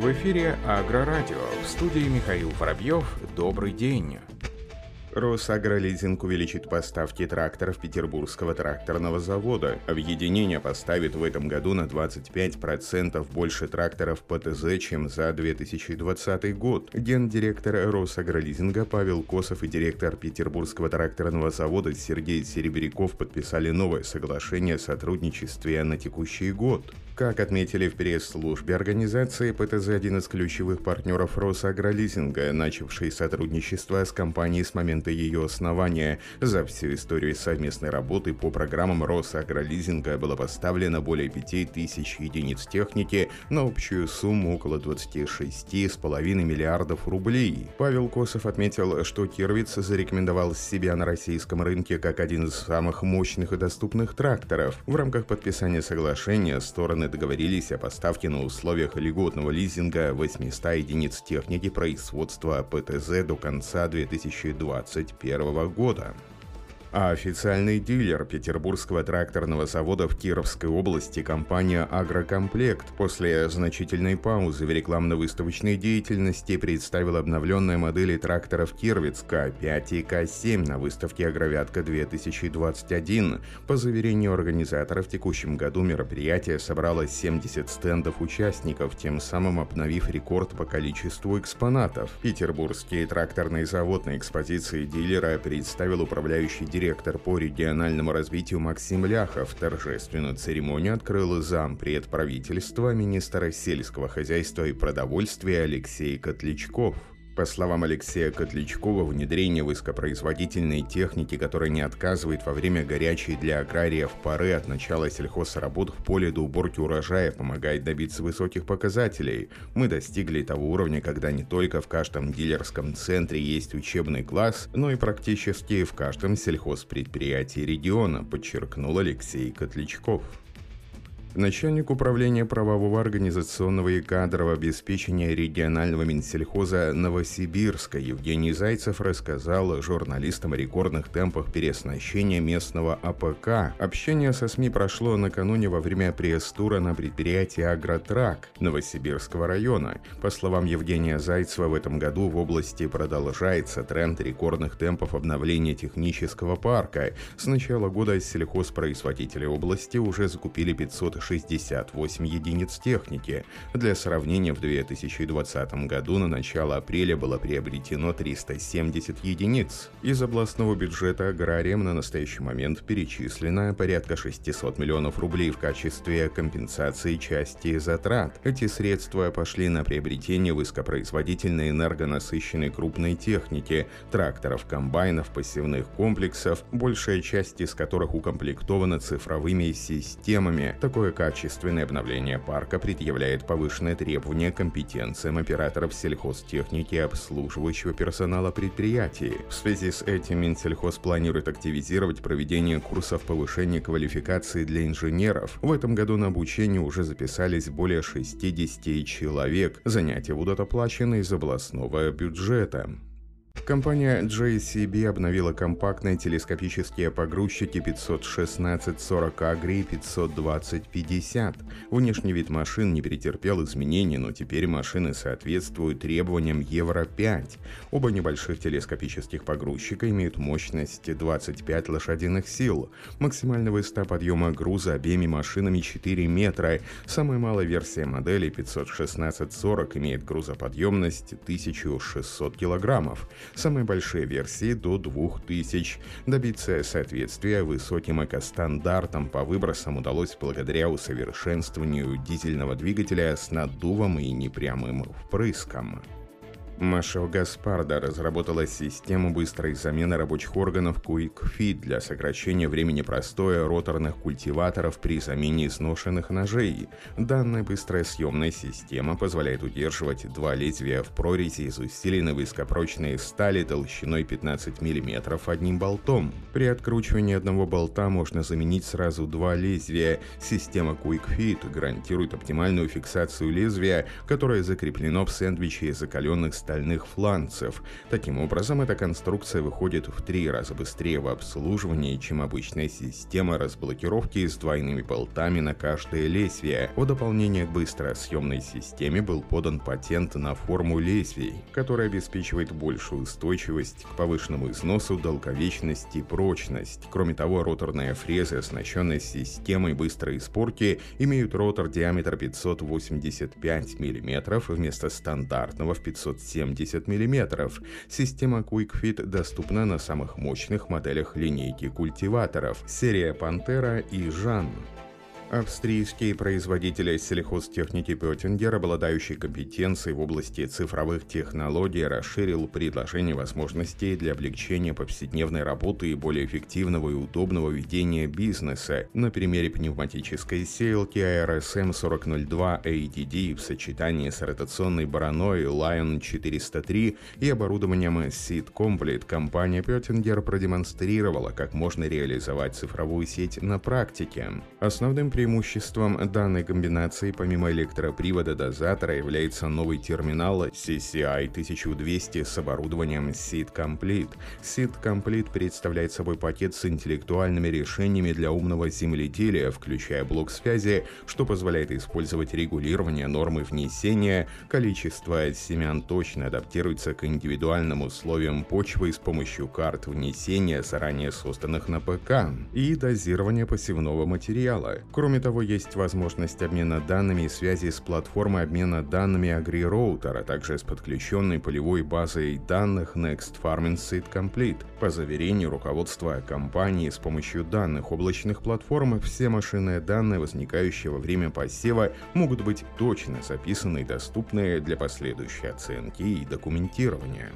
В эфире Агрорадио. В студии Михаил Воробьев. Добрый день. Росагролизинг увеличит поставки тракторов Петербургского тракторного завода. Объединение поставит в этом году на 25% больше тракторов ПТЗ, чем за 2020 год. Гендиректор Росагролизинга Павел Косов и директор Петербургского тракторного завода Сергей Серебряков подписали новое соглашение о сотрудничестве на текущий год. Как отметили в пресс-службе организации, ПТЗ – один из ключевых партнеров Росагролизинга, начавший сотрудничество с компанией с момента ее основания. За всю историю совместной работы по программам Росагролизинга было поставлено более 5000 единиц техники на общую сумму около 26,5 миллиардов рублей. Павел Косов отметил, что Кирвиц зарекомендовал себя на российском рынке как один из самых мощных и доступных тракторов. В рамках подписания соглашения стороны договорились о поставке на условиях льготного лизинга 800 единиц техники производства ПТЗ до конца 2021 года а официальный дилер Петербургского тракторного завода в Кировской области компания «Агрокомплект» после значительной паузы в рекламно-выставочной деятельности представила обновленные модели тракторов Кирвиц К5 и К7 на выставке «Агровятка-2021». По заверению организаторов, в текущем году мероприятие собрало 70 стендов участников, тем самым обновив рекорд по количеству экспонатов. Петербургский тракторный завод на экспозиции дилера представил управляющий директор директор по региональному развитию Максим Ляхов торжественную церемонию открыл зампред правительства министра сельского хозяйства и продовольствия Алексей Котлячков. По словам Алексея Котлячкова, внедрение высокопроизводительной техники, которая не отказывает во время горячей для аграриев поры от начала сельхозработ в поле до уборки урожая, помогает добиться высоких показателей. Мы достигли того уровня, когда не только в каждом дилерском центре есть учебный класс, но и практически в каждом сельхозпредприятии региона, подчеркнул Алексей Котлячков. Начальник управления правового, организационного и кадрового обеспечения регионального Минсельхоза Новосибирска Евгений Зайцев рассказал журналистам о рекордных темпах переоснащения местного АПК. Общение со СМИ прошло накануне во время пресс-тура на предприятии «Агротрак» Новосибирского района. По словам Евгения Зайцева, в этом году в области продолжается тренд рекордных темпов обновления технического парка. С начала года сельхозпроизводители области уже закупили 500 68 единиц техники. Для сравнения, в 2020 году на начало апреля было приобретено 370 единиц. Из областного бюджета аграриям на настоящий момент перечислено порядка 600 миллионов рублей в качестве компенсации части затрат. Эти средства пошли на приобретение высокопроизводительной энергонасыщенной крупной техники, тракторов, комбайнов, посевных комплексов, большая часть из которых укомплектована цифровыми системами. Такое Такое качественное обновление парка предъявляет повышенные требования компетенциям операторов сельхозтехники и обслуживающего персонала предприятий. В связи с этим Минсельхоз планирует активизировать проведение курсов повышения квалификации для инженеров. В этом году на обучение уже записались более 60 человек. Занятия будут оплачены из областного бюджета. Компания JCB обновила компактные телескопические погрузчики 516-40 Agri и 520-50. Внешний вид машин не претерпел изменений, но теперь машины соответствуют требованиям Евро-5. Оба небольших телескопических погрузчика имеют мощность 25 лошадиных сил. Максимальный высота подъема груза обеими машинами 4 метра. Самая малая версия модели 516-40 имеет грузоподъемность 1600 килограммов самые большие версии до 2000. Добиться соответствия высоким экостандартам по выбросам удалось благодаря усовершенствованию дизельного двигателя с наддувом и непрямым впрыском. Машел Гаспарда разработала систему быстрой замены рабочих органов Quick Fit для сокращения времени простоя роторных культиваторов при замене изношенных ножей. Данная быстрая съемная система позволяет удерживать два лезвия в прорези из усиленной высокопрочной стали толщиной 15 мм одним болтом. При откручивании одного болта можно заменить сразу два лезвия. Система Quick Fit гарантирует оптимальную фиксацию лезвия, которое закреплено в сэндвиче закаленных стали стальных фланцев. Таким образом, эта конструкция выходит в три раза быстрее в обслуживании, чем обычная система разблокировки с двойными болтами на каждое лезвие. В дополнение к быстросъемной системе был подан патент на форму лезвий, который обеспечивает большую устойчивость к повышенному износу, долговечность и прочность. Кроме того, роторные фрезы, оснащенные системой быстрой спорки, имеют ротор диаметр 585 мм вместо стандартного в 570 мм. Система QuickFit доступна на самых мощных моделях линейки культиваторов серия Pantera и Жан. Австрийский производитель сельхозтехники Петтингер, обладающий компетенцией в области цифровых технологий, расширил предложение возможностей для облегчения повседневной работы и более эффективного и удобного ведения бизнеса. На примере пневматической сеялки ARSM 4002 ADD в сочетании с ротационной бараной Lion 403 и оборудованием Seed Complete компания Петтингер продемонстрировала, как можно реализовать цифровую сеть на практике. Основным преимуществом данной комбинации помимо электропривода дозатора является новый терминал CCI 1200 с оборудованием Seed Complete. Seed Complete представляет собой пакет с интеллектуальными решениями для умного земледелия, включая блок связи, что позволяет использовать регулирование нормы внесения, количество семян точно адаптируется к индивидуальным условиям почвы с помощью карт внесения, заранее созданных на ПК, и дозирование посевного материала. Кроме Кроме того, есть возможность обмена данными и связи с платформой обмена данными AgriRouter, а также с подключенной полевой базой данных Next Farming Seed Complete. По заверению руководства компании, с помощью данных облачных платформ все машинные данные, возникающие во время посева, могут быть точно записаны и доступны для последующей оценки и документирования.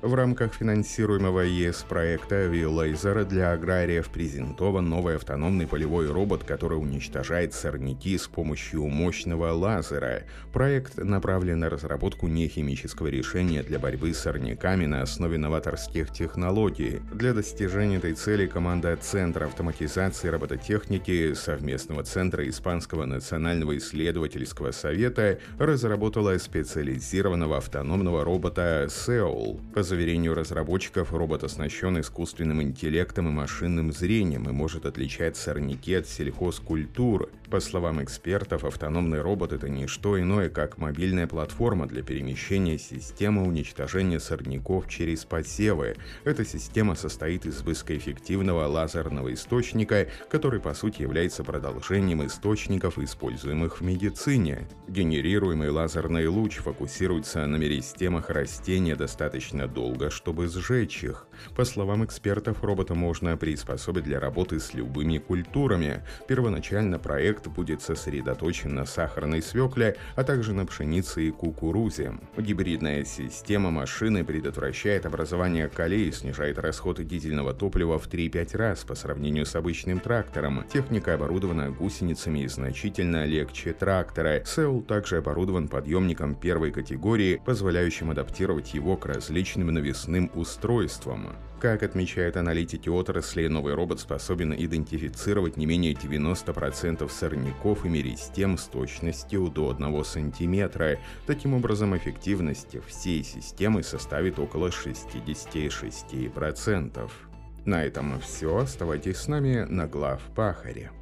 В рамках финансируемого ЕС проекта Виллайзера для аграриев презентован новый автономный полевой робот, который уничтожает сорняки с помощью мощного лазера. Проект направлен на разработку нехимического решения для борьбы с сорняками на основе новаторских технологий. Для достижения этой цели команда Центра автоматизации робототехники совместного Центра Испанского национального исследовательского совета разработала специализированного автономного робота Seoul заверению разработчиков, робот оснащен искусственным интеллектом и машинным зрением и может отличать сорняки от сельхозкультур. По словам экспертов, автономный робот — это не что иное, как мобильная платформа для перемещения системы уничтожения сорняков через посевы. Эта система состоит из высокоэффективного лазерного источника, который по сути является продолжением источников, используемых в медицине. Генерируемый лазерный луч фокусируется на меристемах растения достаточно долго, чтобы сжечь их. По словам экспертов, робота можно приспособить для работы с любыми культурами. Первоначально проект будет сосредоточен на сахарной свекле, а также на пшенице и кукурузе. Гибридная система машины предотвращает образование колей снижает расходы дизельного топлива в 3-5 раз по сравнению с обычным трактором. Техника оборудована гусеницами и значительно легче трактора. Сеул также оборудован подъемником первой категории, позволяющим адаптировать его к различным навесным устройством. Как отмечают аналитики отрасли, новый робот способен идентифицировать не менее 90% сорняков и меристем с точностью до 1 см. Таким образом, эффективность всей системы составит около 66%. На этом все. Оставайтесь с нами на глав Пахаре.